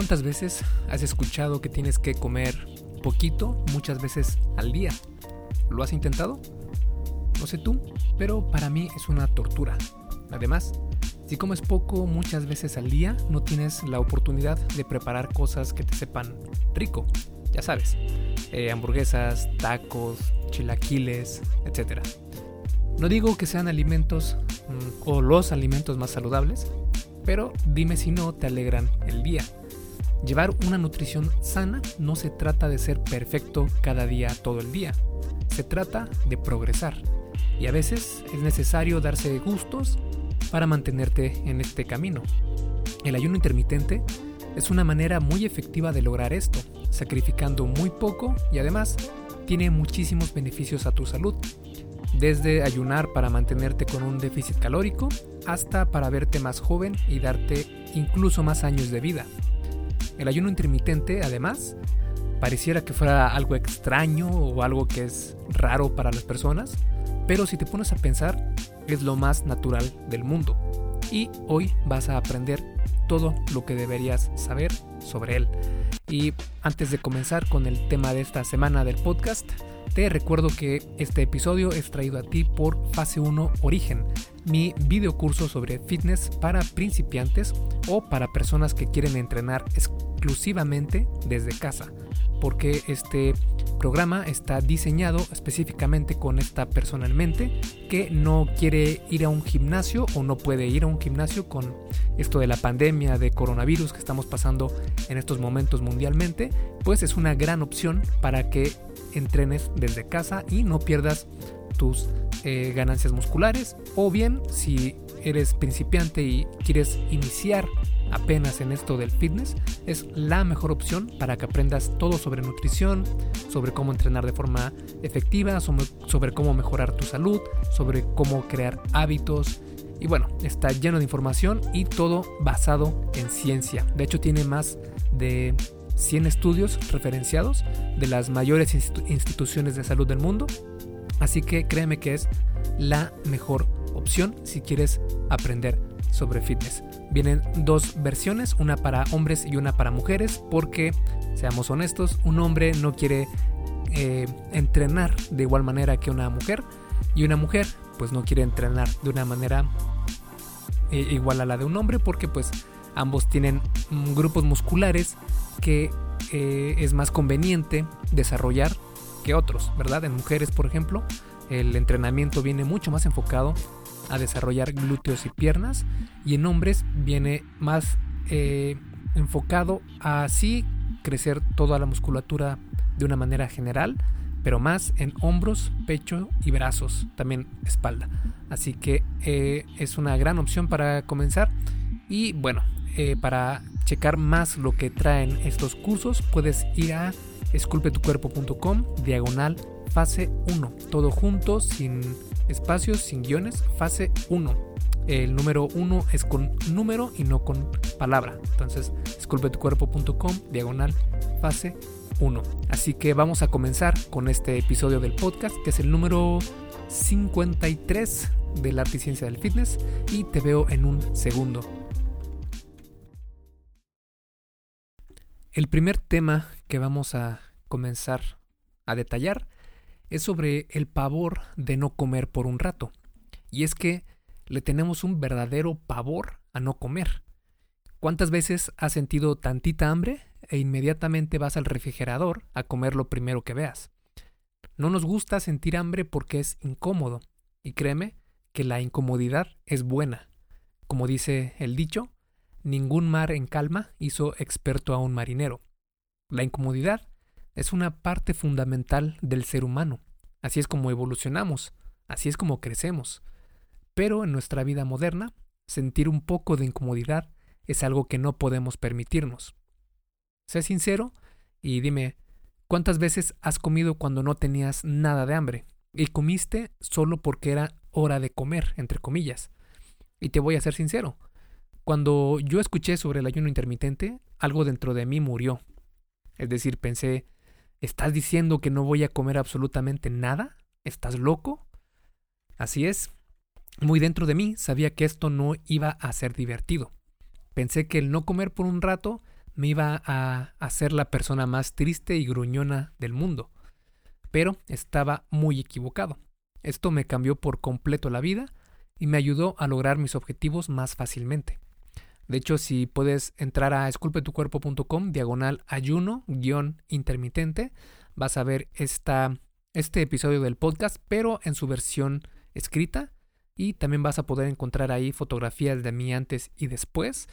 ¿Cuántas veces has escuchado que tienes que comer poquito muchas veces al día? ¿Lo has intentado? No sé tú, pero para mí es una tortura. Además, si comes poco muchas veces al día, no tienes la oportunidad de preparar cosas que te sepan rico. Ya sabes, eh, hamburguesas, tacos, chilaquiles, etc. No digo que sean alimentos mm, o los alimentos más saludables, pero dime si no te alegran el día. Llevar una nutrición sana no se trata de ser perfecto cada día todo el día, se trata de progresar. Y a veces es necesario darse gustos para mantenerte en este camino. El ayuno intermitente es una manera muy efectiva de lograr esto, sacrificando muy poco y además tiene muchísimos beneficios a tu salud. Desde ayunar para mantenerte con un déficit calórico hasta para verte más joven y darte incluso más años de vida. El ayuno intermitente, además, pareciera que fuera algo extraño o algo que es raro para las personas, pero si te pones a pensar, es lo más natural del mundo. Y hoy vas a aprender todo lo que deberías saber sobre él. Y antes de comenzar con el tema de esta semana del podcast, te recuerdo que este episodio es traído a ti por Fase 1 Origen, mi videocurso sobre fitness para principiantes o para personas que quieren entrenar exclusivamente desde casa, porque este programa está diseñado específicamente con esta persona en mente que no quiere ir a un gimnasio o no puede ir a un gimnasio con esto de la pandemia de coronavirus que estamos pasando en estos momentos mundialmente, pues es una gran opción para que entrenes desde casa y no pierdas tus eh, ganancias musculares. O bien, si eres principiante y quieres iniciar apenas en esto del fitness, es la mejor opción para que aprendas todo sobre nutrición, sobre cómo entrenar de forma efectiva, sobre, cómo mejorar tu salud, sobre cómo crear hábitos. Y bueno, está lleno de información y todo basado en ciencia. De hecho, tiene más de 100 estudios referenciados de las mayores instituciones de salud del mundo. Así que créeme que es la mejor opción si quieres aprender sobre fitness. Vienen dos versiones, una para hombres y una para mujeres, porque, seamos honestos, un hombre no quiere eh, entrenar de igual manera que una mujer y una mujer pues no quiere entrenar de una manera eh, igual a la de un hombre porque pues ambos tienen grupos musculares que eh, es más conveniente desarrollar que otros, ¿verdad? En mujeres, por ejemplo, el entrenamiento viene mucho más enfocado a desarrollar glúteos y piernas y en hombres viene más eh, enfocado a así crecer toda la musculatura de una manera general, pero más en hombros, pecho y brazos, también espalda. Así que eh, es una gran opción para comenzar y bueno, para checar más lo que traen estos cursos, puedes ir a esculpetucuerpo.com diagonal fase 1. Todo junto, sin espacios, sin guiones, fase 1. El número 1 es con número y no con palabra. Entonces, esculpetucuerpo.com diagonal fase 1. Así que vamos a comenzar con este episodio del podcast, que es el número 53 de la ciencia del fitness. Y te veo en un segundo. El primer tema que vamos a comenzar a detallar es sobre el pavor de no comer por un rato. Y es que le tenemos un verdadero pavor a no comer. ¿Cuántas veces has sentido tantita hambre e inmediatamente vas al refrigerador a comer lo primero que veas? No nos gusta sentir hambre porque es incómodo. Y créeme que la incomodidad es buena. Como dice el dicho, Ningún mar en calma hizo experto a un marinero. La incomodidad es una parte fundamental del ser humano. Así es como evolucionamos, así es como crecemos. Pero en nuestra vida moderna, sentir un poco de incomodidad es algo que no podemos permitirnos. Sé sincero y dime, ¿cuántas veces has comido cuando no tenías nada de hambre? Y comiste solo porque era hora de comer, entre comillas. Y te voy a ser sincero, cuando yo escuché sobre el ayuno intermitente, algo dentro de mí murió. Es decir, pensé, ¿estás diciendo que no voy a comer absolutamente nada? ¿Estás loco? Así es. Muy dentro de mí sabía que esto no iba a ser divertido. Pensé que el no comer por un rato me iba a hacer la persona más triste y gruñona del mundo. Pero estaba muy equivocado. Esto me cambió por completo la vida y me ayudó a lograr mis objetivos más fácilmente. De hecho, si puedes entrar a esculpetucuerpo.com, diagonal ayuno, guion intermitente, vas a ver esta, este episodio del podcast, pero en su versión escrita. Y también vas a poder encontrar ahí fotografías de mí antes y después.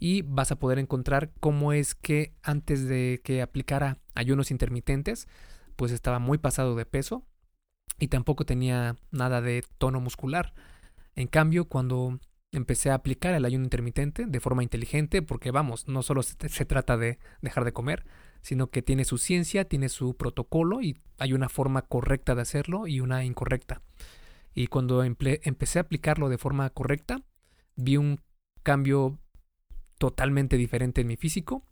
Y vas a poder encontrar cómo es que antes de que aplicara ayunos intermitentes, pues estaba muy pasado de peso y tampoco tenía nada de tono muscular. En cambio, cuando empecé a aplicar el ayuno intermitente de forma inteligente, porque vamos, no solo se, trata de dejar de comer, sino que tiene su ciencia, tiene su protocolo y hay una forma correcta de hacerlo y una incorrecta. Y cuando empecé a aplicarlo de forma correcta, vi un cambio totalmente diferente en mi físico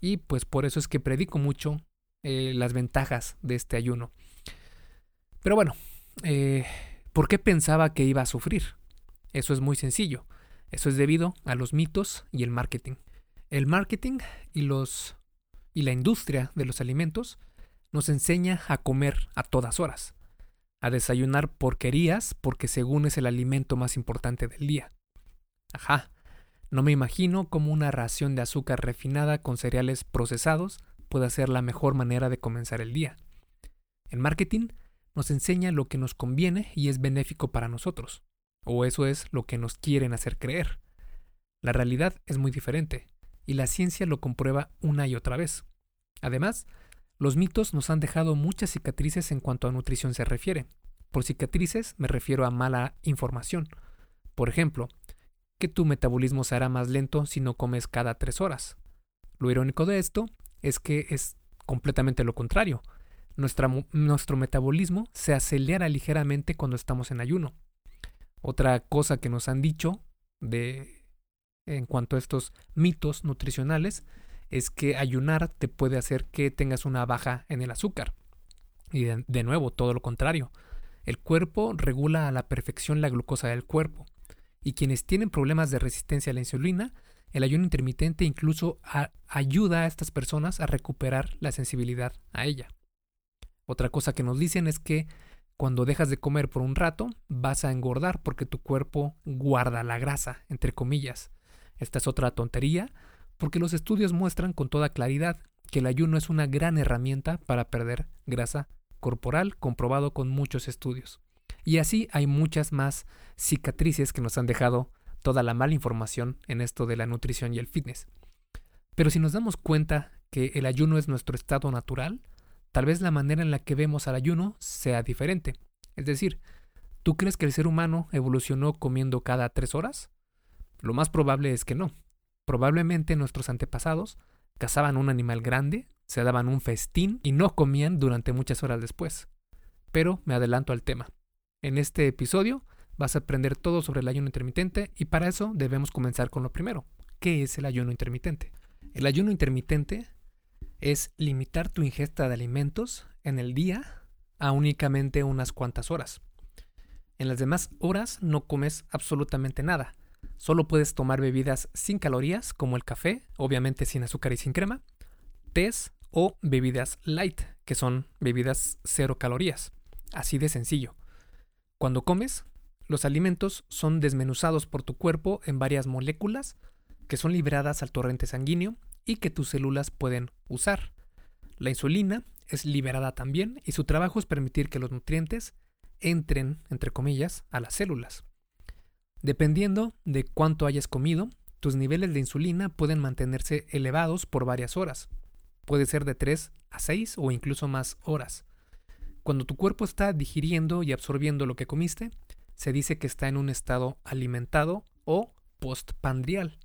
y pues por eso es que predico mucho eh, las ventajas de este ayuno. Pero bueno, eh, ¿por qué pensaba que iba a sufrir? Eso es muy sencillo. Eso es debido a los mitos y el marketing. El marketing y la industria de los alimentos nos enseña a comer a todas horas, a desayunar porquerías porque según es el alimento más importante del día. Ajá, no me imagino cómo una ración de azúcar refinada con cereales procesados puede ser la mejor manera de comenzar el día. El marketing nos enseña lo que nos conviene y es benéfico para nosotros o eso es lo que nos quieren hacer creer. La realidad es muy diferente, y la ciencia lo comprueba una y otra vez. Además, los mitos nos han dejado muchas cicatrices en cuanto a nutrición se refiere. Por cicatrices me refiero a mala información. Por ejemplo, que tu metabolismo se hará más lento si no comes cada tres horas. Lo irónico de esto es que es completamente lo contrario. nuestro metabolismo se acelera ligeramente cuando estamos en ayuno. Otra cosa que nos han dicho de en cuanto a estos mitos nutricionales es que ayunar te puede hacer que tengas una baja en el azúcar. Y de, nuevo, todo lo contrario. El cuerpo regula a la perfección la glucosa del cuerpo. Y quienes tienen problemas de resistencia a la insulina, el ayuno intermitente incluso ayuda a estas personas a recuperar la sensibilidad a ella. Otra cosa que nos dicen es que cuando dejas de comer por un rato, vas a engordar porque tu cuerpo guarda la grasa, entre comillas. Esta es otra tontería, porque los estudios muestran con toda claridad que el ayuno es una gran herramienta para perder grasa corporal, comprobado con muchos estudios. Y así hay muchas más cicatrices que nos han dejado toda la mala información en esto de la nutrición y el fitness. Pero si nos damos cuenta que el ayuno es nuestro estado natural, tal vez la manera en la que vemos al ayuno sea diferente. Es decir, ¿tú crees que el ser humano evolucionó comiendo cada tres horas? Lo más probable es que no. Probablemente nuestros antepasados cazaban un animal grande, se daban un festín y no comían durante muchas horas después. Pero me adelanto al tema. En este episodio vas a aprender todo sobre el ayuno intermitente y para eso debemos comenzar con lo primero. ¿Qué es el ayuno intermitente? El ayuno intermitente es limitar tu ingesta de alimentos en el día a únicamente unas cuantas horas. En las demás horas no comes absolutamente nada. Solo puedes tomar bebidas sin calorías como el café, obviamente sin azúcar y sin crema, tés o bebidas light, que son bebidas cero calorías. Así de sencillo. Cuando comes, los alimentos son desmenuzados por tu cuerpo en varias moléculas que son liberadas al torrente sanguíneo y que tus células pueden usar. La insulina es liberada también y su trabajo es permitir que los nutrientes entren, entre comillas, a las células. Dependiendo de cuánto hayas comido, tus niveles de insulina pueden mantenerse elevados por varias horas. Puede ser de 3 a 6 o incluso más horas. Cuando tu cuerpo está digiriendo y absorbiendo lo que comiste, se dice que está en un estado alimentado o postpandrial,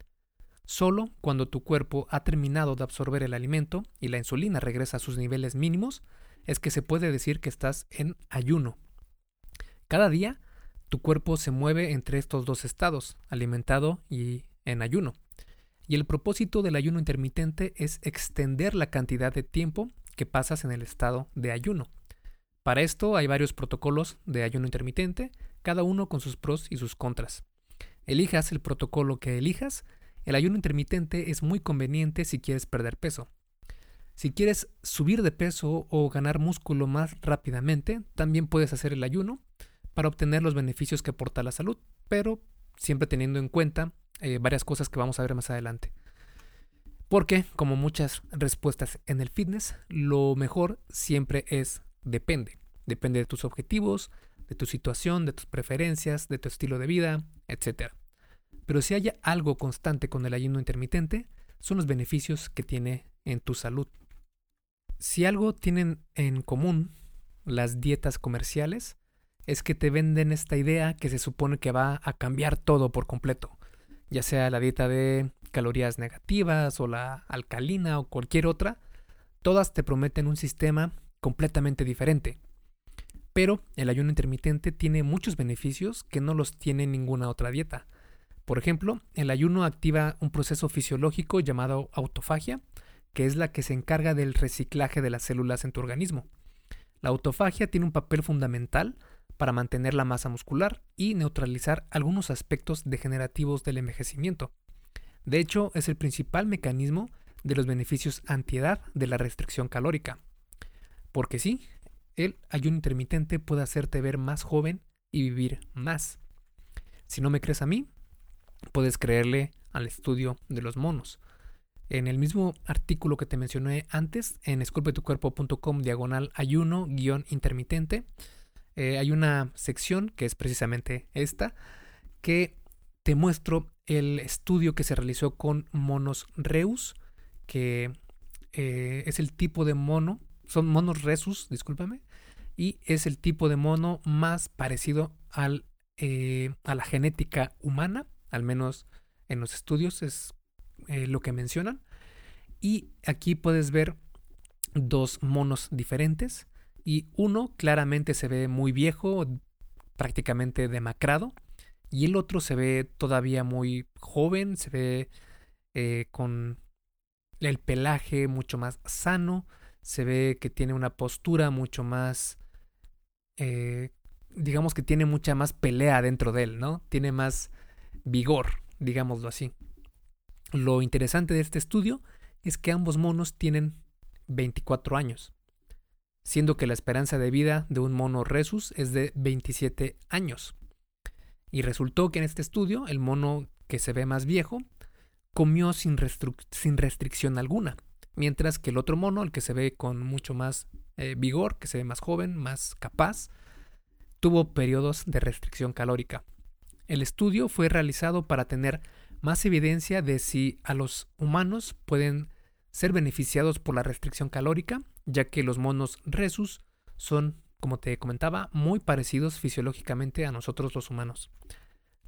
Solo cuando tu cuerpo ha terminado de absorber el alimento y la insulina regresa a sus niveles mínimos, es que se puede decir que estás en ayuno. Cada día, tu cuerpo se mueve entre estos dos estados, alimentado y en ayuno. Y el propósito del ayuno intermitente es extender la cantidad de tiempo que pasas en el estado de ayuno. Para esto hay varios protocolos de ayuno intermitente, cada uno con sus pros y sus contras. Elijas el protocolo que elijas, el ayuno intermitente es muy conveniente si quieres perder peso. Si quieres subir de peso o ganar músculo más rápidamente, también puedes hacer el ayuno para obtener los beneficios que aporta la salud, pero siempre teniendo en cuenta eh, varias cosas que vamos a ver más adelante. Porque, como muchas respuestas en el fitness, lo mejor siempre es depende. Depende de tus objetivos, de tu situación, de tus preferencias, de tu estilo de vida, etc. Pero si hay algo constante con el ayuno intermitente, son los beneficios que tiene en tu salud. Si algo tienen en común las dietas comerciales, es que te venden esta idea que se supone que va a cambiar todo por completo, ya sea la dieta de calorías negativas o la alcalina o cualquier otra, todas te prometen un sistema completamente diferente. Pero el ayuno intermitente tiene muchos beneficios que no los tiene ninguna otra dieta. Por ejemplo, el ayuno activa un proceso fisiológico llamado autofagia, que es la que se encarga del reciclaje de las células en tu organismo. La autofagia tiene un papel fundamental para mantener la masa muscular y neutralizar algunos aspectos degenerativos del envejecimiento. De hecho, es el principal mecanismo de los beneficios antiedad de la restricción calórica. Porque sí, el ayuno intermitente puede hacerte ver más joven y vivir más. Si no me crees a mí, puedes creerle al estudio de los monos. En el mismo artículo que te mencioné antes, en esculpetucuerpo.com diagonal ayuno guion intermitente, eh, hay una sección que es precisamente esta, que te muestro el estudio que se realizó con monos Reus, que eh, es el tipo de mono, son monos Resus, discúlpame, y es el tipo de mono más parecido al, eh, a la genética humana, al menos en los estudios es eh, lo que mencionan. Y aquí puedes ver dos monos diferentes y uno claramente se ve muy viejo, prácticamente demacrado, y el otro se ve todavía muy joven, se ve eh, con el pelaje mucho más sano, se ve que tiene una postura mucho más, eh, digamos que tiene mucha más pelea dentro de él, ¿no? Tiene más vigor, digámoslo así. Lo interesante de este estudio es que ambos monos tienen 24 años, siendo que la esperanza de vida de un mono Resus es de 27 años. Y resultó que en este estudio el mono que se ve más viejo comió sin, sin restricción alguna, mientras que el otro mono, el que se ve con mucho más eh, vigor, que se ve más joven, más capaz, tuvo periodos de restricción calórica. El estudio fue realizado para tener más evidencia de si a los humanos pueden ser beneficiados por la restricción calórica, ya que los monos resus son como te comentaba, muy parecidos fisiológicamente a nosotros los humanos.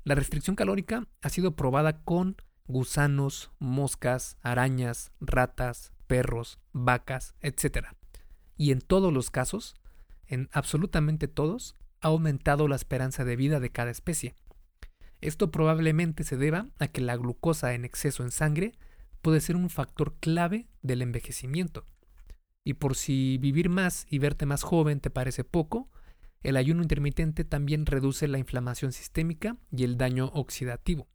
La restricción calórica ha sido probada con gusanos, moscas, arañas, ratas, perros, vacas, etc. Y en todos los casos, en absolutamente todos, ha aumentado la esperanza de vida de cada especie. Esto probablemente se deba a que la glucosa en exceso en sangre puede ser un factor clave del envejecimiento. Y por si vivir más y verte más joven te parece poco, el ayuno intermitente también reduce la inflamación sistémica y el daño oxidativo.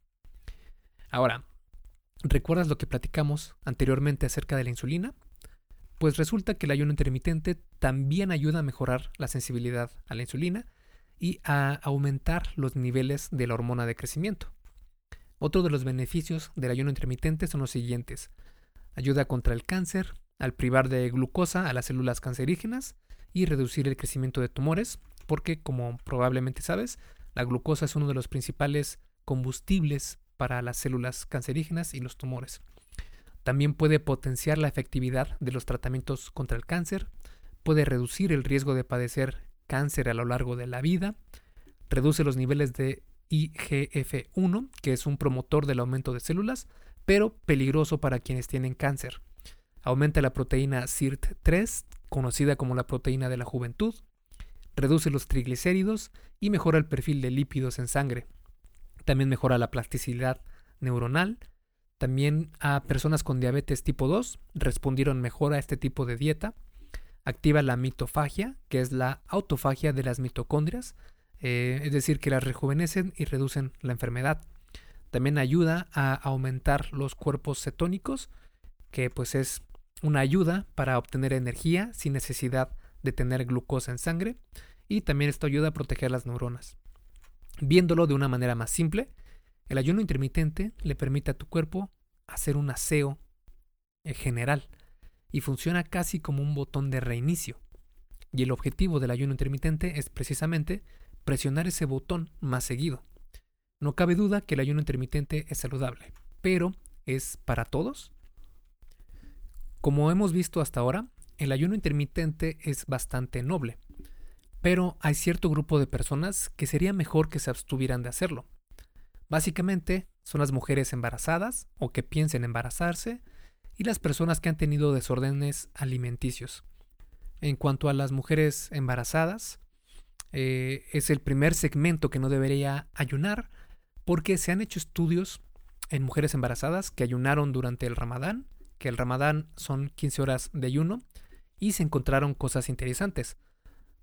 Ahora, ¿recuerdas lo que platicamos anteriormente acerca de la insulina? Pues resulta que el ayuno intermitente también ayuda a mejorar la sensibilidad a la insulina y a aumentar los niveles de la hormona de crecimiento. Otro de los beneficios del ayuno intermitente son los siguientes. Ayuda contra el cáncer, al privar de glucosa a las células cancerígenas y reducir el crecimiento de tumores, porque como probablemente sabes, la glucosa es uno de los principales combustibles para las células cancerígenas y los tumores. También puede potenciar la efectividad de los tratamientos contra el cáncer, puede reducir el riesgo de padecer cáncer a lo largo de la vida, reduce los niveles de IGF-1, que es un promotor del aumento de células, pero peligroso para quienes tienen cáncer. Aumenta la proteína SIRT3, conocida como la proteína de la juventud. Reduce los triglicéridos y mejora el perfil de lípidos en sangre. También mejora la plasticidad neuronal. También a personas con diabetes tipo 2 respondieron mejor a este tipo de dieta. Activa la mitofagia, que es la autofagia de las mitocondrias, eh, es decir, que las rejuvenecen y reducen la enfermedad. También ayuda a aumentar los cuerpos cetónicos, que pues es una ayuda para obtener energía sin necesidad de tener glucosa en sangre. Y también esto ayuda a proteger las neuronas. Viéndolo de una manera más simple, el ayuno intermitente le permite a tu cuerpo hacer un aseo en general y funciona casi como un botón de reinicio. Y el objetivo del ayuno intermitente es precisamente presionar ese botón más seguido. No cabe duda que el ayuno intermitente es saludable, pero ¿es para todos? Como hemos visto hasta ahora, el ayuno intermitente es bastante noble, pero hay cierto grupo de personas que sería mejor que se abstuvieran de hacerlo. Básicamente son las mujeres embarazadas o que piensen embarazarse y las personas que han tenido desórdenes alimenticios. En cuanto a las mujeres embarazadas, eh, es el primer segmento que no debería ayunar porque se han hecho estudios en mujeres embarazadas que ayunaron durante el ramadán, que el ramadán son 15 horas de ayuno, y se encontraron cosas interesantes.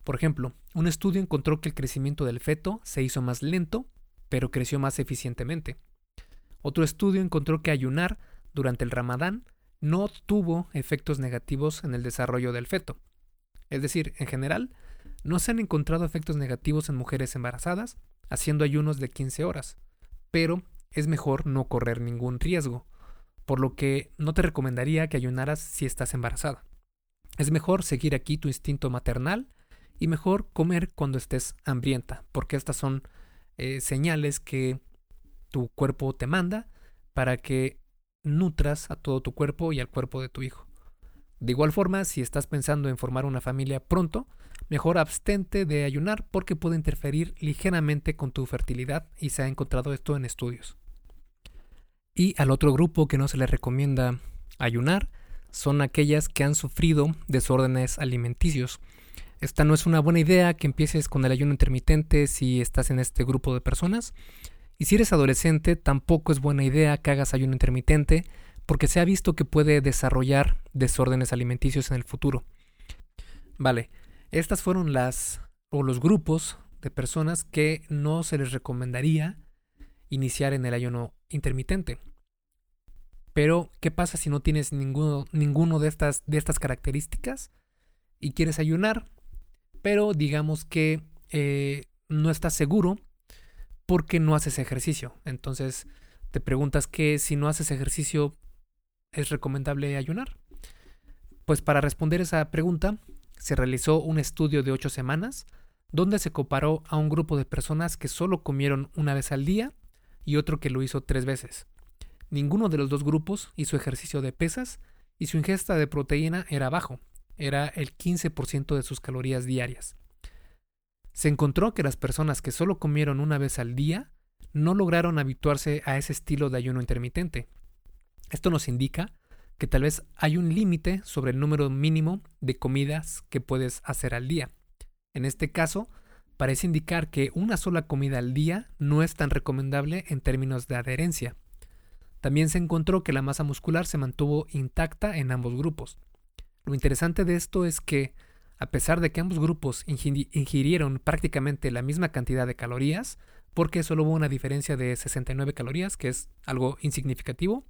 Por ejemplo, un estudio encontró que el crecimiento del feto se hizo más lento, pero creció más eficientemente. Otro estudio encontró que ayunar durante el ramadán no tuvo efectos negativos en el desarrollo del feto. Es decir, en general, no se han encontrado efectos negativos en mujeres embarazadas haciendo ayunos de 15 horas, pero es mejor no correr ningún riesgo, por lo que no te recomendaría que ayunaras si estás embarazada. Es mejor seguir aquí tu instinto maternal y mejor comer cuando estés hambrienta, porque estas son eh, señales que tu cuerpo te manda para que nutras a todo tu cuerpo y al cuerpo de tu hijo. De igual forma, si estás pensando en formar una familia pronto, mejor abstente de ayunar porque puede interferir ligeramente con tu fertilidad y se ha encontrado esto en estudios. Y al otro grupo que no se le recomienda ayunar son aquellas que han sufrido desórdenes alimenticios. Esta no es una buena idea que empieces con el ayuno intermitente si estás en este grupo de personas. Y si eres adolescente, tampoco es buena idea que hagas ayuno intermitente porque se ha visto que puede desarrollar desórdenes alimenticios en el futuro. Vale, estas fueron las o los grupos de personas que no se les recomendaría iniciar en el ayuno intermitente. Pero, ¿qué pasa si no tienes ninguno, ninguno de, estas, de estas características y quieres ayunar? Pero digamos que eh, no estás seguro porque no haces ejercicio. Entonces te preguntas que si no haces ejercicio, ¿es recomendable ayunar? Pues para responder esa pregunta, se realizó un estudio de ocho semanas donde se comparó a un grupo de personas que solo comieron una vez al día y otro que lo hizo tres veces. Ninguno de los dos grupos hizo ejercicio de pesas y su ingesta de proteína era bajo, era el 15% de sus calorías diarias. Se encontró que las personas que solo comieron una vez al día no lograron habituarse a ese estilo de ayuno intermitente. Esto nos indica que tal vez hay un límite sobre el número mínimo de comidas que puedes hacer al día. En este caso, parece indicar que una sola comida al día no es tan recomendable en términos de adherencia. También se encontró que la masa muscular se mantuvo intacta en ambos grupos. Lo interesante de esto es que, a pesar de que ambos grupos ingirieron prácticamente la misma cantidad de calorías, porque solo hubo una diferencia de 69 calorías, que es algo insignificativo,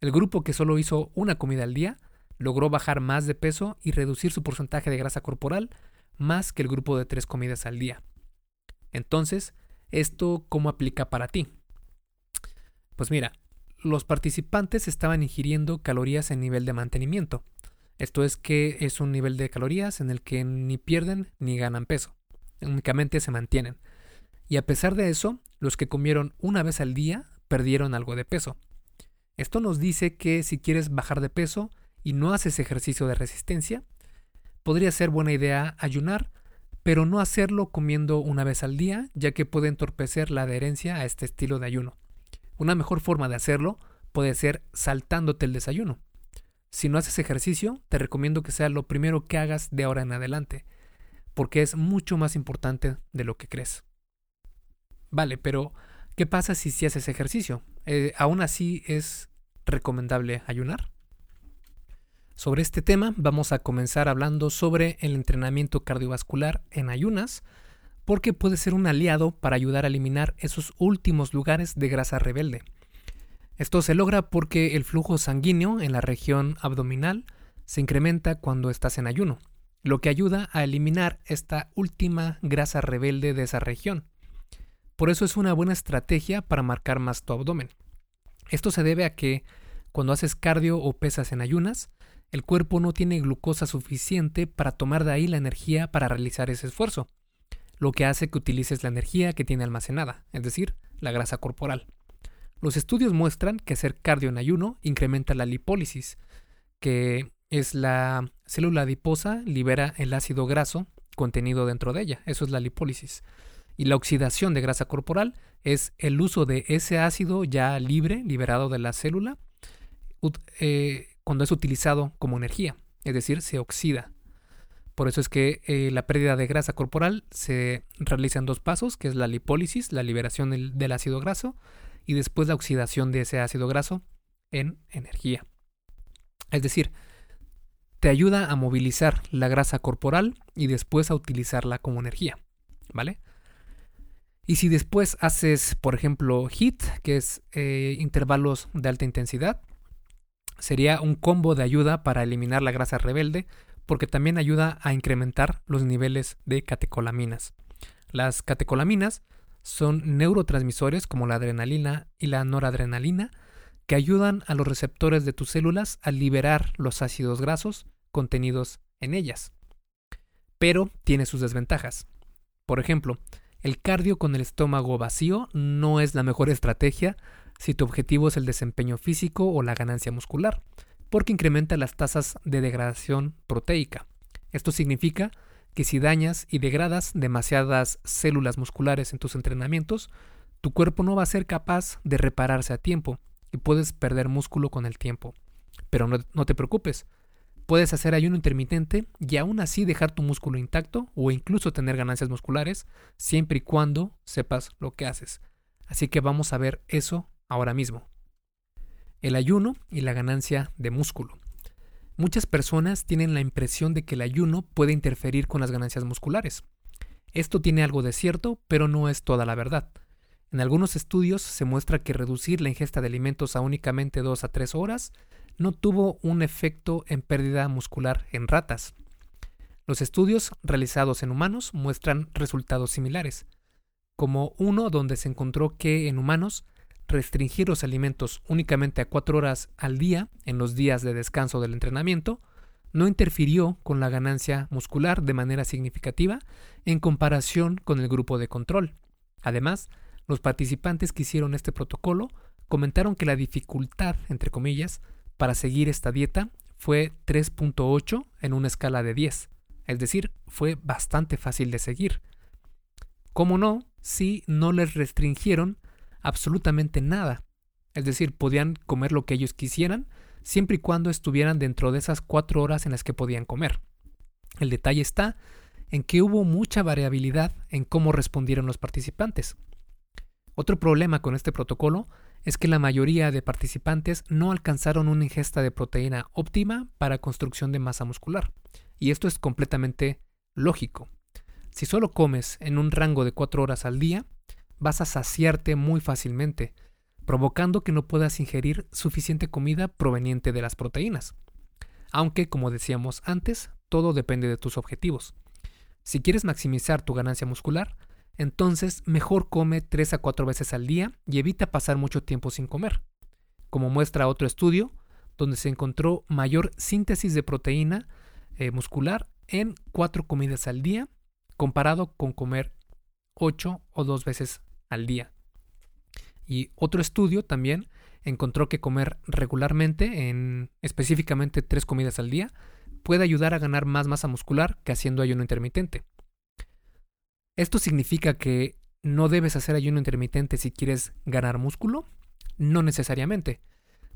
el grupo que solo hizo una comida al día logró bajar más de peso y reducir su porcentaje de grasa corporal más que el grupo de tres comidas al día. Entonces, ¿esto cómo aplica para ti? Pues mira, los participantes estaban ingiriendo calorías en nivel de mantenimiento. Esto es que es un nivel de calorías en el que ni pierden ni ganan peso, únicamente se mantienen. Y a pesar de eso, los que comieron una vez al día perdieron algo de peso. Esto nos dice que si quieres bajar de peso y no haces ejercicio de resistencia, podría ser buena idea ayunar, pero no hacerlo comiendo una vez al día, ya que puede entorpecer la adherencia a este estilo de ayuno. Una mejor forma de hacerlo puede ser saltándote el desayuno. Si no haces ejercicio, te recomiendo que sea lo primero que hagas de ahora en adelante, porque es mucho más importante de lo que crees. Vale, pero ¿qué pasa si si haces ejercicio? Eh, aún así es recomendable ayunar. Sobre este tema vamos a comenzar hablando sobre el entrenamiento cardiovascular en ayunas, porque puede ser un aliado para ayudar a eliminar esos últimos lugares de grasa rebelde. Esto se logra porque el flujo sanguíneo en la región abdominal se incrementa cuando estás en ayuno, lo que ayuda a eliminar esta última grasa rebelde de esa región. Por eso es una buena estrategia para marcar más tu abdomen. Esto se debe a que cuando haces cardio o pesas en ayunas, el cuerpo no tiene glucosa suficiente para tomar de ahí la energía para realizar ese esfuerzo, lo que hace que utilices la energía que tiene almacenada, es decir, la grasa corporal. Los estudios muestran que hacer cardio en ayuno incrementa la lipólisis, que es la célula adiposa libera el ácido graso contenido dentro de ella, eso es la lipólisis. Y la oxidación de grasa corporal es el uso de ese ácido ya libre, liberado de la célula, eh, cuando es utilizado como energía, es decir, se oxida. Por eso es que eh, la pérdida de grasa corporal se realiza en dos pasos, que es la lipólisis, la liberación del ácido graso, y después la oxidación de ese ácido graso en energía. Es decir, te ayuda a movilizar la grasa corporal y después a utilizarla como energía, ¿vale? Y si después haces, por ejemplo, HIT, que es eh, intervalos de alta intensidad, sería un combo de ayuda para eliminar la grasa rebelde, porque también ayuda a incrementar los niveles de catecolaminas. Las catecolaminas son neurotransmisores como la adrenalina y la noradrenalina que ayudan a los receptores de tus células a liberar los ácidos grasos contenidos en ellas. Pero tiene sus desventajas. Por ejemplo, el cardio con el estómago vacío no es la mejor estrategia si tu objetivo es el desempeño físico o la ganancia muscular, porque incrementa las tasas de degradación proteica. Esto significa que si dañas y degradas demasiadas células musculares en tus entrenamientos, tu cuerpo no va a ser capaz de repararse a tiempo y puedes perder músculo con el tiempo. Pero no, te preocupes, puedes hacer ayuno intermitente y aún así dejar tu músculo intacto o incluso tener ganancias musculares siempre y cuando sepas lo que haces. Así que vamos a ver eso ahora mismo. El ayuno y la ganancia de músculo. Muchas personas tienen la impresión de que el ayuno puede interferir con las ganancias musculares. Esto tiene algo de cierto, pero no es toda la verdad. En algunos estudios se muestra que reducir la ingesta de alimentos a únicamente 2 a 3 horas no tuvo un efecto en pérdida muscular en ratas. Los estudios realizados en humanos muestran resultados similares, como uno donde se encontró que en humanos restringir los alimentos únicamente a 4 horas al día en los días de descanso del entrenamiento no interfirió con la ganancia muscular de manera significativa en comparación con el grupo de control. Además, los participantes que hicieron este protocolo comentaron que la dificultad, entre comillas, para seguir esta dieta fue 3.8 en una escala de 10, es decir, fue bastante fácil de seguir. ¿Cómo no? Si no les restringieron absolutamente nada. Es decir, podían comer lo que ellos quisieran, siempre y cuando estuvieran dentro de esas cuatro horas en las que podían comer. El detalle está en que hubo mucha variabilidad en cómo respondieron los participantes. Otro problema con este protocolo es que la mayoría de participantes no alcanzaron una ingesta de proteína óptima para construcción de masa muscular. Y esto es completamente lógico. Si solo comes en un rango de cuatro horas al día, vas a saciarte muy fácilmente, provocando que no puedas ingerir suficiente comida proveniente de las proteínas. Aunque, como decíamos antes, todo depende de tus objetivos. Si quieres maximizar tu ganancia muscular, entonces mejor come 3 a 4 veces al día y evita pasar mucho tiempo sin comer. Como muestra otro estudio, donde se encontró mayor síntesis de proteína eh, muscular en 4 comidas al día, comparado con comer 8 o 2 veces al día. Y otro estudio también encontró que comer regularmente, en específicamente tres comidas al día, puede ayudar a ganar más masa muscular que haciendo ayuno intermitente. ¿Esto significa que no debes hacer ayuno intermitente si quieres ganar músculo? No necesariamente,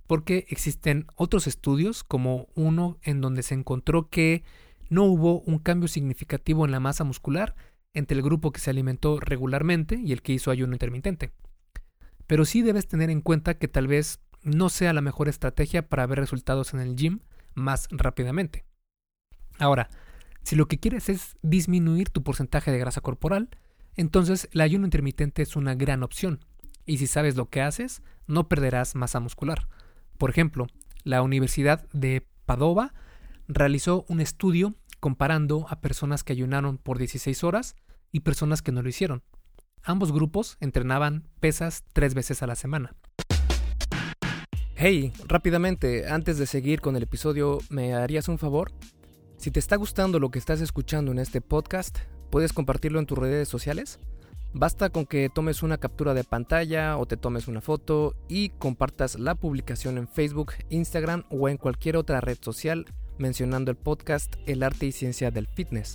porque existen otros estudios, como uno en donde se encontró que no hubo un cambio significativo en la masa muscular entre el grupo que se alimentó regularmente y el que hizo ayuno intermitente. Pero sí debes tener en cuenta que tal vez no sea la mejor estrategia para ver resultados en el gym más rápidamente. Ahora, si lo que quieres es disminuir tu porcentaje de grasa corporal, entonces el ayuno intermitente es una gran opción. Y si sabes lo que haces, no perderás masa muscular. Por ejemplo, la Universidad de Padova realizó un estudio comparando a personas que ayunaron por 16 horas y personas que no lo hicieron. Ambos grupos entrenaban pesas tres veces a la semana. Hey, rápidamente, antes de seguir con el episodio, ¿me harías un favor? Si te está gustando lo que estás escuchando en este podcast, ¿puedes compartirlo en tus redes sociales? Basta con que tomes una captura de pantalla o te tomes una foto y compartas la publicación en Facebook, Instagram o en cualquier otra red social mencionando el podcast El arte y ciencia del fitness.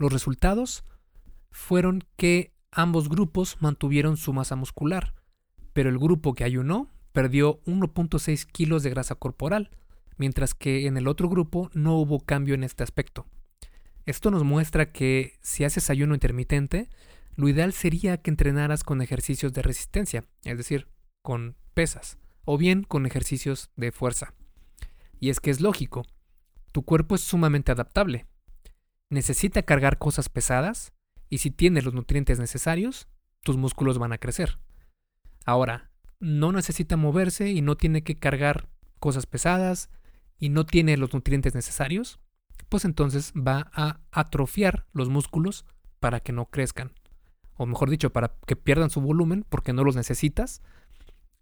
Los resultados fueron que ambos grupos mantuvieron su masa muscular, pero el grupo que ayunó perdió 1.6 kilos de grasa corporal, mientras que en el otro grupo no hubo cambio en este aspecto. Esto nos muestra que si haces ayuno intermitente, lo ideal sería que entrenaras con ejercicios de resistencia, es decir, con pesas, o bien con ejercicios de fuerza. Y es que es lógico, tu cuerpo es sumamente adaptable. Necesita cargar cosas pesadas y si tienes los nutrientes necesarios, tus músculos van a crecer. Ahora, no necesita moverse y no tiene que cargar cosas pesadas y no tiene los nutrientes necesarios, pues entonces va a atrofiar los músculos para que no crezcan. O mejor dicho, para que pierdan su volumen porque no los necesitas.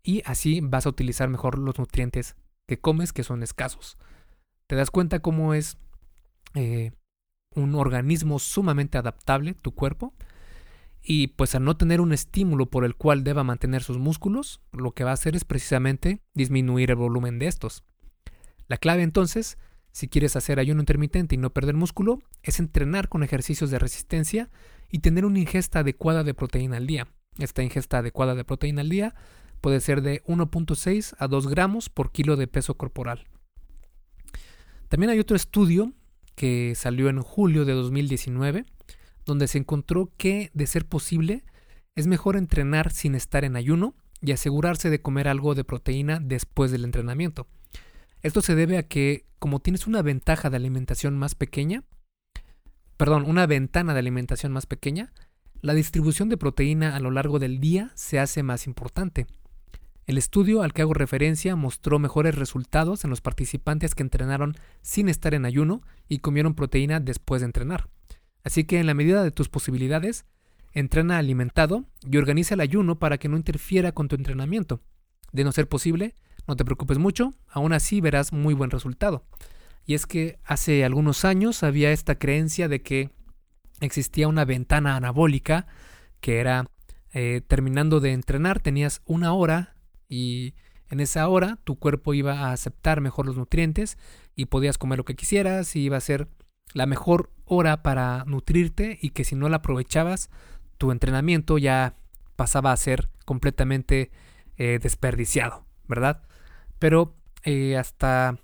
Y así vas a utilizar mejor los nutrientes que comes que son escasos. Te das cuenta cómo es eh, un organismo sumamente adaptable tu cuerpo y pues al no tener un estímulo por el cual deba mantener sus músculos, lo que va a hacer es precisamente disminuir el volumen de estos. La clave entonces, si quieres hacer ayuno intermitente y no perder músculo, es entrenar con ejercicios de resistencia y tener una ingesta adecuada de proteína al día. Esta ingesta adecuada de proteína al día puede ser de 1.6 a 2 gramos por kilo de peso corporal. También hay otro estudio que salió en julio de 2019 donde se encontró que, de ser posible, es mejor entrenar sin estar en ayuno y asegurarse de comer algo de proteína después del entrenamiento. Esto se debe a que, como tienes una ventaja de alimentación más pequeña, perdón, una ventana de alimentación más pequeña, la distribución de proteína a lo largo del día se hace más importante. El estudio al que hago referencia mostró mejores resultados en los participantes que entrenaron sin estar en ayuno y comieron proteína después de entrenar. Así que en la medida de tus posibilidades, entrena alimentado y organiza el ayuno para que no interfiera con tu entrenamiento. De no ser posible, no te preocupes mucho, aún así verás muy buen resultado. Y es que hace algunos años había esta creencia de que existía una ventana anabólica que era eh, terminando de entrenar, tenías una hora y en esa hora tu cuerpo iba a aceptar mejor los nutrientes y podías comer lo que quisieras y iba a ser la mejor hora para nutrirte y que si no la aprovechabas, tu entrenamiento ya pasaba a ser completamente eh, desperdiciado, ¿verdad? Pero eh, hasta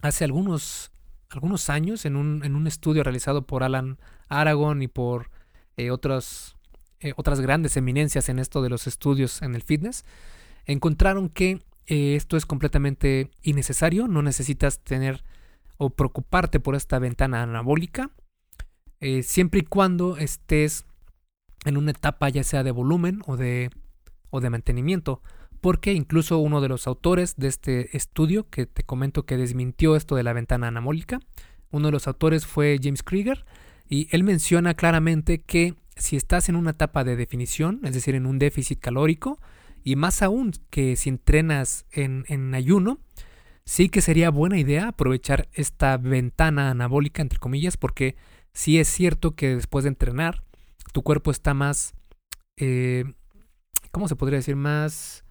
hace algunos, algunos años, en un, en un, estudio realizado por Alan Aragon y por eh, otras, otras grandes eminencias en esto de los estudios en el fitness, encontraron que esto es completamente innecesario, no necesitas tener o preocuparte por esta ventana anabólica, eh, siempre y cuando estés en una etapa ya sea de volumen o de, o de mantenimiento, porque incluso uno de los autores de este estudio que te comento que desmintió esto de la ventana anabólica, uno de los autores fue James Krieger, y él menciona claramente que si estás en una etapa de definición, es decir, en un déficit calórico, y más aún que si entrenas en, ayuno, sí que sería buena idea aprovechar esta ventana anabólica, entre comillas, porque sí es cierto que después de entrenar, tu cuerpo está más, eh, ¿cómo se podría decir? Más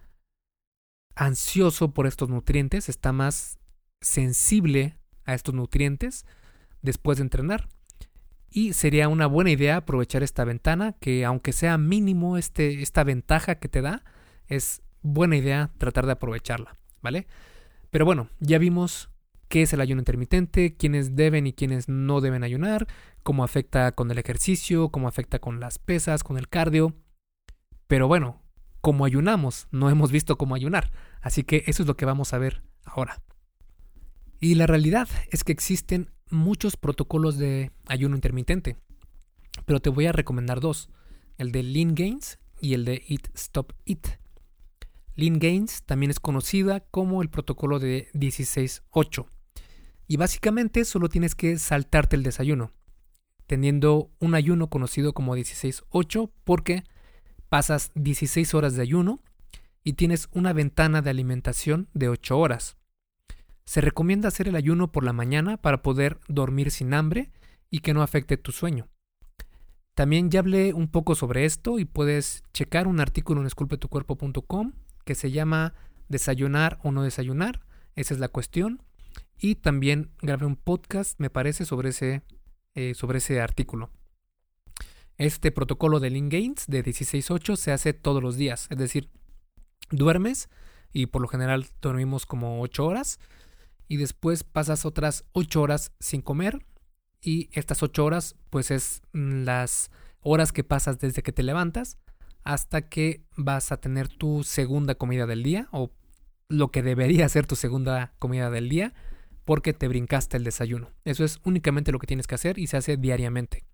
ansioso por estos nutrientes, está más sensible a estos nutrientes después de entrenar. Y sería una buena idea aprovechar esta ventana, que aunque sea mínimo este, esta ventaja que te da, es buena idea tratar de aprovecharla, ¿vale? Pero bueno, ya vimos qué es el ayuno intermitente, quiénes deben y quiénes no deben ayunar, cómo afecta con el ejercicio, cómo afecta con las pesas, con el cardio. Pero bueno, cómo ayunamos, no hemos visto cómo ayunar, así que eso es lo que vamos a ver ahora. Y la realidad es que existen muchos protocolos de ayuno intermitente, pero te voy a recomendar dos, el de Lean Gains y el de Eat Stop Eat. Lean Gains también es conocida como el protocolo de 16-8 y básicamente solo tienes que saltarte el desayuno, teniendo un ayuno conocido como 16-8 porque pasas 16 horas de ayuno y tienes una ventana de alimentación de 8 horas. Se recomienda hacer el ayuno por la mañana para poder dormir sin hambre y que no afecte tu sueño. También ya hablé un poco sobre esto y puedes checar un artículo en esculpetucuerpo.com que se llama Desayunar o no desayunar. Esa es la cuestión. Y también grabé un podcast, me parece, sobre ese, eh, sobre ese artículo. Este protocolo de Lean Gains de 16.8 se hace todos los días. Es decir, duermes y por lo general dormimos como 8 horas y después pasas otras 8 horas sin comer y estas 8 horas pues es las horas que pasas desde que te levantas hasta que vas a tener tu segunda comida del día o lo que debería ser tu segunda comida del día porque te brincaste el desayuno. Eso es únicamente lo que tienes que hacer y se hace diariamente.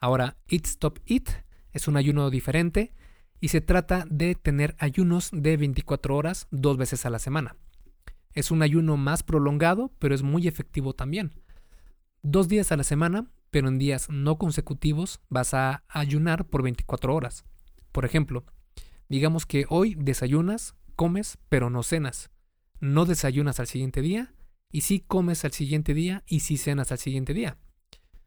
Ahora, Eat Stop Eat es un ayuno diferente y se trata de tener ayunos de 24 horas dos veces a la semana. Es un ayuno más prolongado, pero es muy efectivo también. Dos días a la semana, pero en días no consecutivos vas a ayunar por 24 horas. Por ejemplo, digamos que hoy desayunas, comes, pero no cenas. No desayunas al siguiente día y sí comes al siguiente día y sí cenas al siguiente día.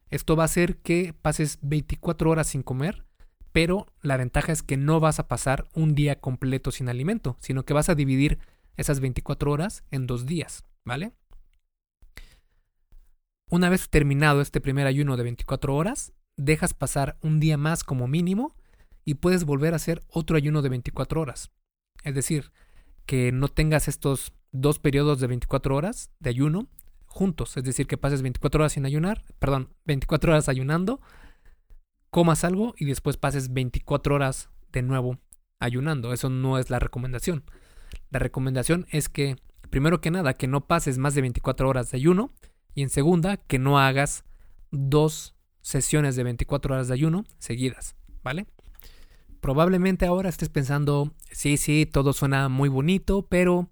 Esto va a hacer que pases 24 horas sin comer, pero la ventaja es que no vas a pasar un día completo sin alimento, sino que vas a dividir esas 24 horas en dos días, ¿vale? Una vez terminado este primer ayuno de 24 horas, dejas pasar un día más como mínimo y puedes volver a hacer otro ayuno de 24 horas. Es decir, que no tengas estos dos periodos de 24 horas de ayuno juntos, es decir, que pases 24 horas sin ayunar, perdón, 24 horas ayunando, comas algo y después pases 24 horas de nuevo ayunando. Eso no es la recomendación. La recomendación es que, primero que nada, que no pases más de 24 horas de ayuno y en segunda, que no hagas dos sesiones de 24 horas de ayuno seguidas, ¿vale? Probablemente ahora estés pensando, sí, sí, todo suena muy bonito, pero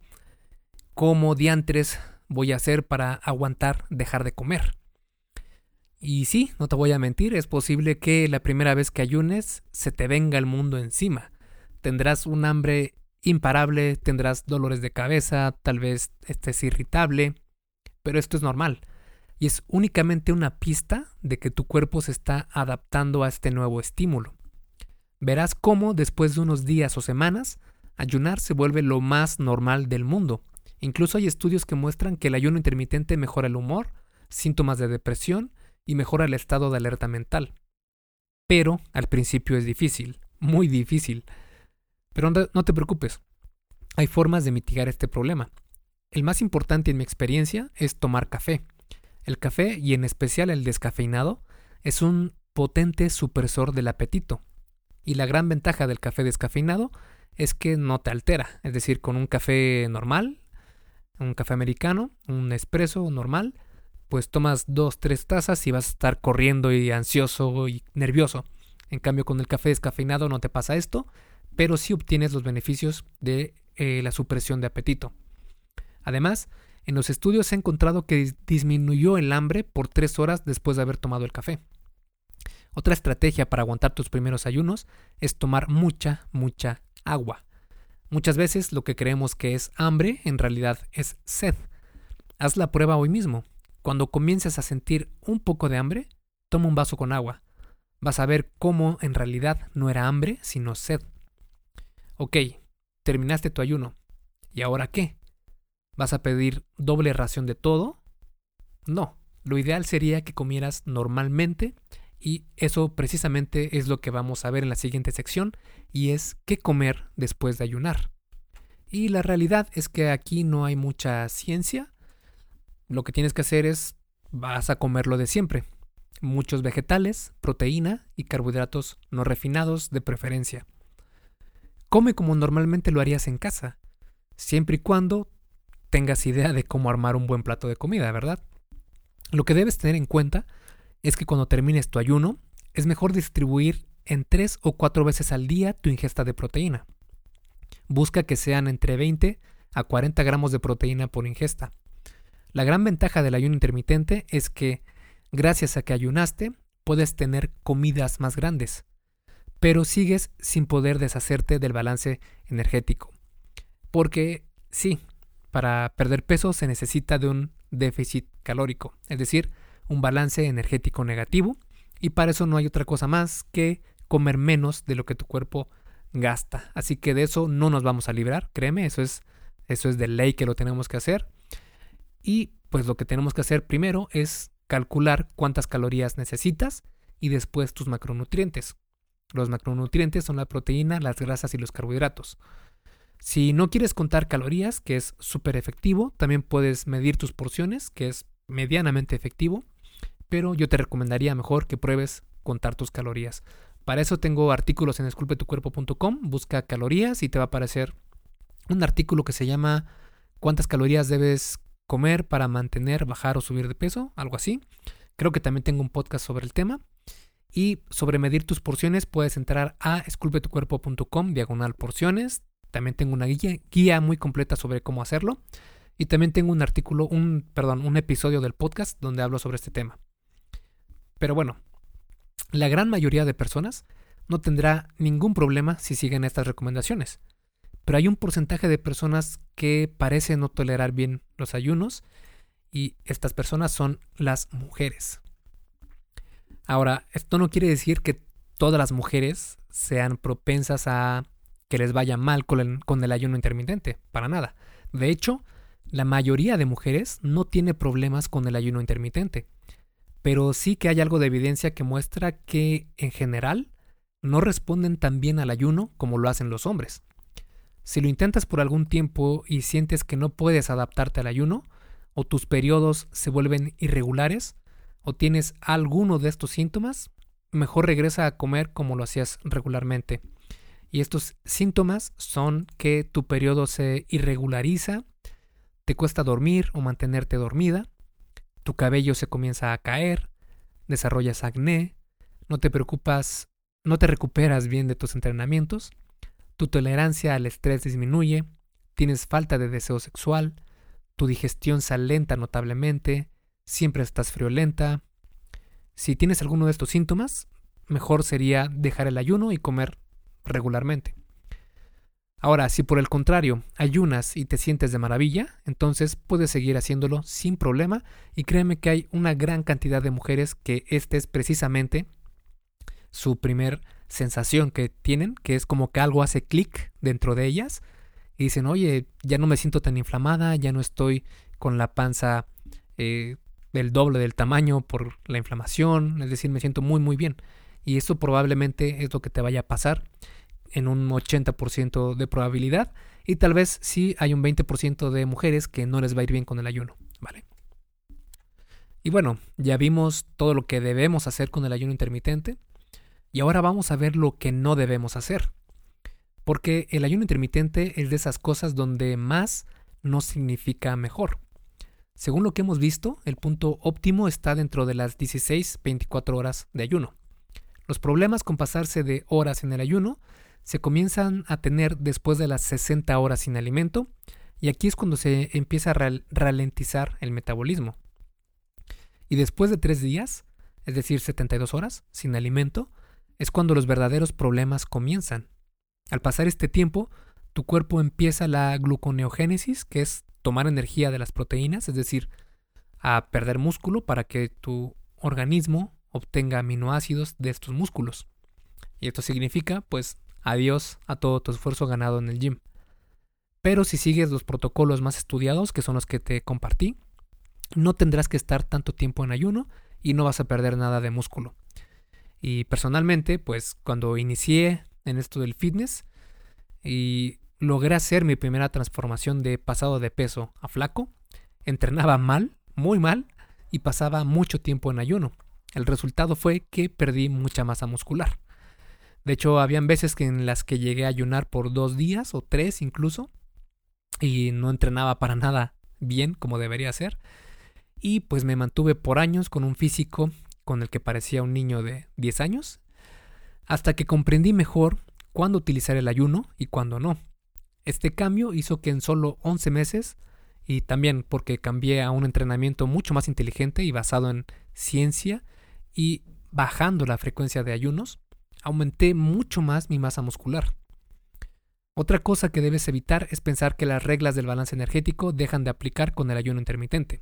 ¿cómo diantres voy a hacer para aguantar dejar de comer? Y sí, no te voy a mentir, es posible que la primera vez que ayunes se te venga el mundo encima. Tendrás un hambre imparable, tendrás dolores de cabeza, tal vez estés irritable, pero esto es normal y es únicamente una pista de que tu cuerpo se está adaptando a este nuevo estímulo. Verás cómo después de unos días o semanas, ayunar se vuelve lo más normal del mundo. Incluso hay estudios que muestran que el ayuno intermitente mejora el humor, síntomas de depresión y mejora el estado de alerta mental. Pero al principio es difícil, muy difícil. Pero no te preocupes, hay formas de mitigar este problema. El más importante en mi experiencia es tomar café. El café, y en especial el descafeinado, es un potente supresor del apetito. Y la gran ventaja del café descafeinado es que no te altera. Es decir, con un café normal, un café americano, un espresso normal, pues tomas dos, tres tazas y vas a estar corriendo y ansioso y nervioso. En cambio, con el café descafeinado no te pasa esto pero sí obtienes los beneficios de eh, la supresión de apetito. Además, en los estudios se ha encontrado que disminuyó el hambre por tres horas después de haber tomado el café. Otra estrategia para aguantar tus primeros ayunos es tomar mucha, mucha agua. Muchas veces lo que creemos que es hambre en realidad es sed. Haz la prueba hoy mismo. Cuando comiences a sentir un poco de hambre, toma un vaso con agua. Vas a ver cómo en realidad no era hambre, sino sed. Ok, terminaste tu ayuno. ¿Y ahora qué? ¿Vas a pedir doble ración de todo? No, lo ideal sería que comieras normalmente Y eso precisamente es lo que vamos a ver en la siguiente sección y es qué comer después de ayunar. Y la realidad es que aquí no hay mucha ciencia. Lo que tienes que hacer es vas a comer lo de siempre. Muchos vegetales, proteína y carbohidratos no refinados de preferencia. Come como normalmente lo harías en casa, siempre y cuando tengas idea de cómo armar un buen plato de comida, ¿verdad? Lo que debes tener en cuenta es que cuando termines tu ayuno, es mejor distribuir en tres o cuatro veces al día tu ingesta de proteína. Busca que sean entre 20 a 40 gramos de proteína por ingesta. La gran ventaja del ayuno intermitente es que, gracias a que ayunaste, puedes tener comidas más grandes, pero sigues sin poder deshacerte del balance energético. Porque sí, para perder peso se necesita de un déficit calórico, es decir, un balance energético negativo, y para eso no hay otra cosa más que comer menos de lo que tu cuerpo gasta. Así que de eso no nos vamos a librar, créeme, eso es, eso es de ley que lo tenemos que hacer. Y pues lo que tenemos que hacer primero es calcular cuántas calorías necesitas y después tus macronutrientes. Los macronutrientes son la proteína, las grasas y los carbohidratos. Si no quieres contar calorías, que es súper efectivo, también puedes medir tus porciones, que es medianamente efectivo pero yo te recomendaría mejor que pruebes contar tus calorías. Para eso tengo artículos en esculpetucuerpo.com, busca calorías y te va a aparecer un artículo que se llama ¿Cuántas calorías debes comer para mantener, bajar o subir de peso? Algo así. Creo que también tengo un podcast sobre el tema. Y sobre medir tus porciones puedes entrar a esculpetucuerpo.com, diagonal porciones. También tengo una guía, muy completa sobre cómo hacerlo. Y también tengo un artículo, un, perdón, un episodio del podcast donde hablo sobre este tema. Pero bueno, la gran mayoría de personas no tendrá ningún problema si siguen estas recomendaciones. Pero hay un porcentaje de personas que parecen no tolerar bien los ayunos y estas personas son las mujeres. Ahora, esto no quiere decir que todas las mujeres sean propensas a que les vaya mal con el, con el ayuno intermitente, para nada. De hecho, la mayoría de mujeres no tiene problemas con el ayuno intermitente pero sí que hay algo de evidencia que muestra que, en general, no responden tan bien al ayuno como lo hacen los hombres. Si lo intentas por algún tiempo y sientes que no puedes adaptarte al ayuno, o tus periodos se vuelven irregulares, o tienes alguno de estos síntomas, mejor regresa a comer como lo hacías regularmente. Y estos síntomas son que tu periodo se irregulariza, te cuesta dormir o mantenerte dormida, tu cabello se comienza a caer, desarrollas acné, no te preocupas, no te recuperas bien de tus entrenamientos, tu tolerancia al estrés disminuye, tienes falta de deseo sexual, tu digestión se alenta notablemente, siempre estás friolenta. Si tienes alguno de estos síntomas, mejor sería dejar el ayuno y comer regularmente. Ahora, si por el contrario ayunas y te sientes de maravilla, entonces puedes seguir haciéndolo sin problema y créeme que hay una gran cantidad de mujeres que esta es precisamente su primer sensación que tienen, que es como que algo hace clic dentro de ellas y dicen, oye, ya no me siento tan inflamada, ya no estoy con la panza eh, del doble del tamaño por la inflamación, es decir, me siento muy muy bien. Y eso probablemente es lo que te vaya a pasar en un 80% de probabilidad y tal vez sí hay un 20% de mujeres que no les va a ir bien con el ayuno, ¿vale? Y bueno, ya vimos todo lo que debemos hacer con el ayuno intermitente y ahora vamos a ver lo que no debemos hacer. Porque el ayuno intermitente es de esas cosas donde más no significa mejor. Según lo que hemos visto, el punto óptimo está dentro de las 16-24 horas de ayuno. Los problemas con pasarse de horas en el ayuno se comienzan a tener después de las 60 horas sin alimento y aquí es cuando se empieza a ralentizar el metabolismo. Y después de 3 días, es decir, 72 horas sin alimento, es cuando los verdaderos problemas comienzan. Al pasar este tiempo, tu cuerpo empieza la gluconeogénesis, que es tomar energía de las proteínas, es decir, a perder músculo para que tu organismo obtenga aminoácidos de estos músculos. Y esto significa, pues, Adiós a todo tu esfuerzo ganado en el gym. Pero si sigues los protocolos más estudiados, que son los que te compartí, no tendrás que estar tanto tiempo en ayuno y no vas a perder nada de músculo. Y personalmente, pues cuando inicié en esto del fitness y logré hacer mi primera transformación de pasado de peso a flaco, entrenaba mal, muy mal, y pasaba mucho tiempo en ayuno. El resultado fue que perdí mucha masa muscular. De hecho, habían veces en las que llegué a ayunar por dos días o tres incluso, y no entrenaba para nada bien como debería ser. Y pues me mantuve por años con un físico con el que parecía un niño de 10 años, hasta que comprendí mejor cuándo utilizar el ayuno y cuándo no. Este cambio hizo que en solo 11 meses, y también porque cambié a un entrenamiento mucho más inteligente y basado en ciencia y bajando la frecuencia de ayunos, aumenté mucho más mi masa muscular. Otra cosa que debes evitar es pensar que las reglas del balance energético dejan de aplicar con el ayuno intermitente.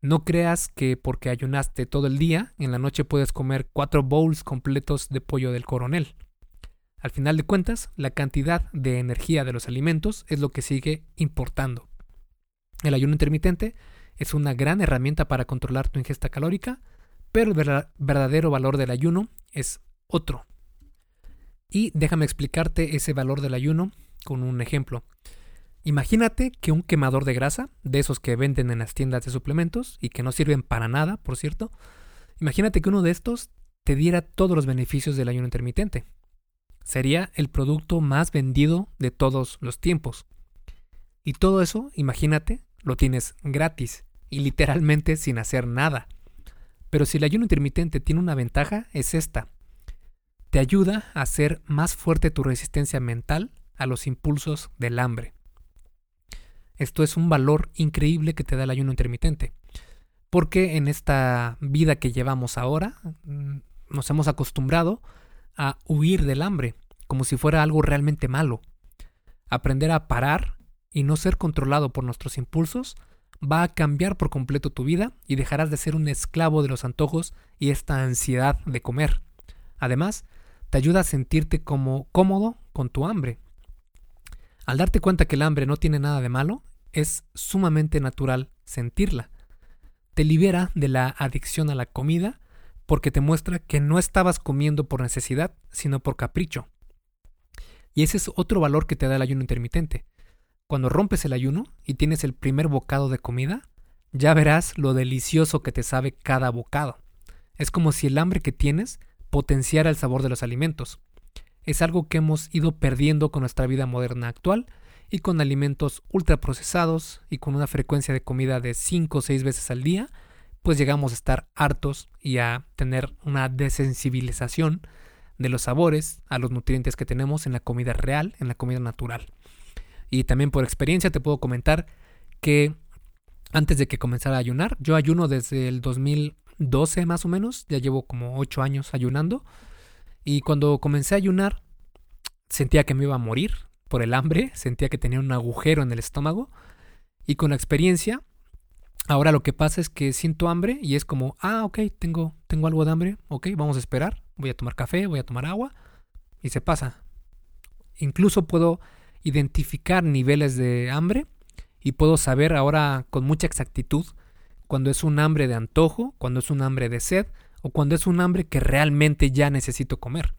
No creas que porque ayunaste todo el día, en la noche puedes comer cuatro bowls completos de pollo del coronel. Al final de cuentas, la cantidad de energía de los alimentos es lo que sigue importando. El ayuno intermitente es una gran herramienta para controlar tu ingesta calórica, pero el verdadero valor del ayuno es otro. Y déjame explicarte ese valor del ayuno con un ejemplo. Imagínate que un quemador de grasa, de esos que venden en las tiendas de suplementos y que no sirven para nada, por cierto, imagínate que uno de estos te diera todos los beneficios del ayuno intermitente. Sería el producto más vendido de todos los tiempos. Y todo eso, imagínate, lo tienes gratis y literalmente sin hacer nada. Pero si el ayuno intermitente tiene una ventaja, es esta. Te ayuda a hacer más fuerte tu resistencia mental a los impulsos del hambre. Esto es un valor increíble que te da el ayuno intermitente. Porque en esta vida que llevamos ahora, mm, nos hemos acostumbrado a huir del hambre, como si fuera algo realmente malo. Aprender a parar y no ser controlado por nuestros impulsos va a cambiar por completo tu vida y dejarás de ser un esclavo de los antojos y esta ansiedad de comer. Además, te ayuda a sentirte como cómodo con tu hambre. Al darte cuenta que el hambre no tiene nada de malo, es sumamente natural sentirla. Te libera de la adicción a la comida porque te muestra que no estabas comiendo por necesidad, sino por capricho. Y ese es otro valor que te da el ayuno intermitente. Cuando rompes el ayuno y tienes el primer bocado de comida, ya verás lo delicioso que te sabe cada bocado. Es como si el hambre que tienes potenciara el sabor de los alimentos. Es algo que hemos ido perdiendo con nuestra vida moderna actual y con alimentos ultraprocesados y con una frecuencia de comida de 5 o 6 veces al día, pues llegamos a estar hartos y a tener una desensibilización de los sabores a los nutrientes que tenemos en la comida real, en la comida natural. Y también por experiencia te puedo comentar que antes de que comenzara a ayunar, yo ayuno desde el 2012 más o menos, ya llevo como 8 años ayunando. Y cuando comencé a ayunar, sentía que me iba a morir por el hambre, sentía que tenía un agujero en el estómago. Y con la experiencia Ahora lo que pasa es que siento hambre y es como, ah, ok, tengo, tengo algo de hambre, ok, vamos a esperar, voy a tomar café, voy a tomar agua y se pasa. Incluso puedo identificar niveles de hambre y puedo saber ahora con mucha exactitud cuando es un hambre de antojo, cuando es un hambre de sed o cuando es un hambre que realmente ya necesito comer.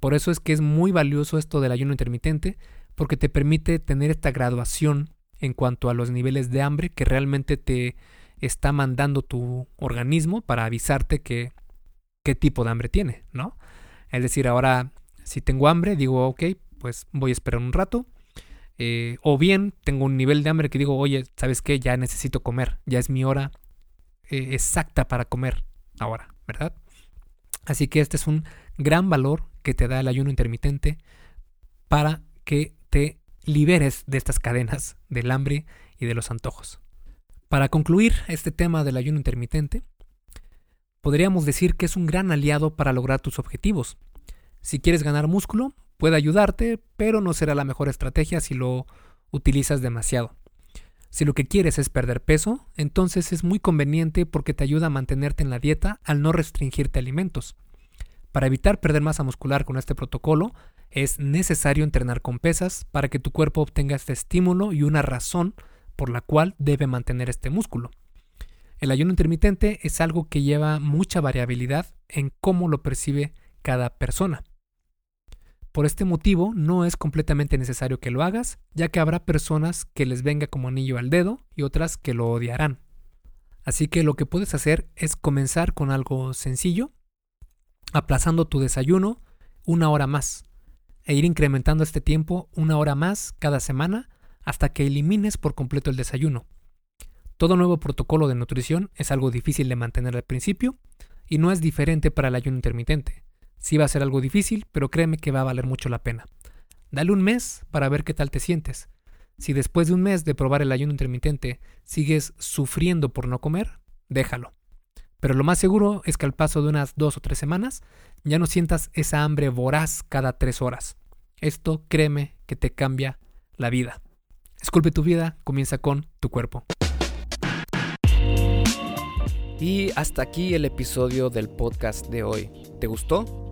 Por eso es que es muy valioso esto del ayuno intermitente porque te permite tener esta graduación en cuanto a los niveles de hambre que realmente te está mandando tu organismo para avisarte que qué tipo de hambre tiene, ¿no? Es decir, ahora si tengo hambre, digo, ok, pues voy a esperar un rato. Eh, o bien tengo un nivel de hambre que digo, oye, ¿sabes qué? Ya necesito comer, ya es mi hora eh, exacta para comer ahora, ¿verdad? Así que este es un gran valor que te da el ayuno intermitente para que te liberes de estas cadenas del hambre y de los antojos. Para concluir este tema del ayuno intermitente, podríamos decir que es un gran aliado para lograr tus objetivos. Si quieres ganar músculo, puede ayudarte, pero no será la mejor estrategia si lo utilizas demasiado. Si lo que quieres es perder peso, entonces es muy conveniente porque te ayuda a mantenerte en la dieta al no restringirte alimentos. Para evitar perder masa muscular con este protocolo, es necesario entrenar con pesas para que tu cuerpo obtenga este estímulo y una razón por la cual debe mantener este músculo. El ayuno intermitente es algo que lleva mucha variabilidad en cómo lo percibe cada persona. Por este motivo, no es completamente necesario que lo hagas, ya que habrá personas que les venga como anillo al dedo y otras que lo odiarán. Así que lo que puedes hacer es comenzar con algo sencillo, aplazando tu desayuno una hora más, e ir incrementando este tiempo una hora más cada semana hasta que elimines por completo el desayuno. Todo nuevo protocolo de nutrición es algo difícil de mantener al principio y no es diferente para el ayuno intermitente. Sí va a ser algo difícil, pero créeme que va a valer mucho la pena. Dale un mes para ver qué tal te sientes. Si después de un mes de probar el ayuno intermitente sigues sufriendo por no comer, déjalo. Pero lo más seguro es que al paso de unas dos o tres semanas ya no sientas esa hambre voraz cada tres horas. Esto créeme que te cambia la vida. Esculpe tu vida, comienza con tu cuerpo. Y hasta aquí el episodio del podcast de hoy. ¿Te gustó?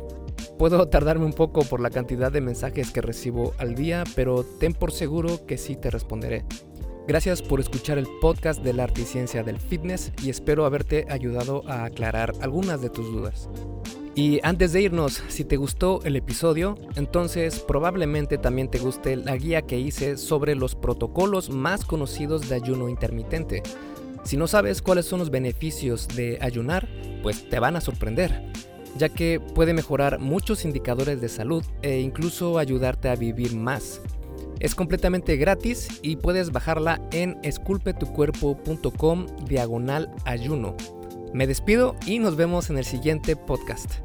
Puedo tardarme un poco por la cantidad de mensajes que recibo al día, pero ten por seguro que sí te responderé. Gracias por escuchar el podcast de la arte y ciencia del fitness y espero haberte ayudado a aclarar algunas de tus dudas. Y antes de irnos, si te gustó el episodio, entonces probablemente también te guste la guía que hice sobre los protocolos más conocidos de ayuno intermitente. Si no sabes cuáles son los beneficios de ayunar, pues te van a sorprender ya que puede mejorar muchos indicadores de salud e incluso ayudarte a vivir más. Es completamente gratis y puedes bajarla en esculpetucuerpo.com diagonal ayuno. Me despido y nos vemos en el siguiente podcast.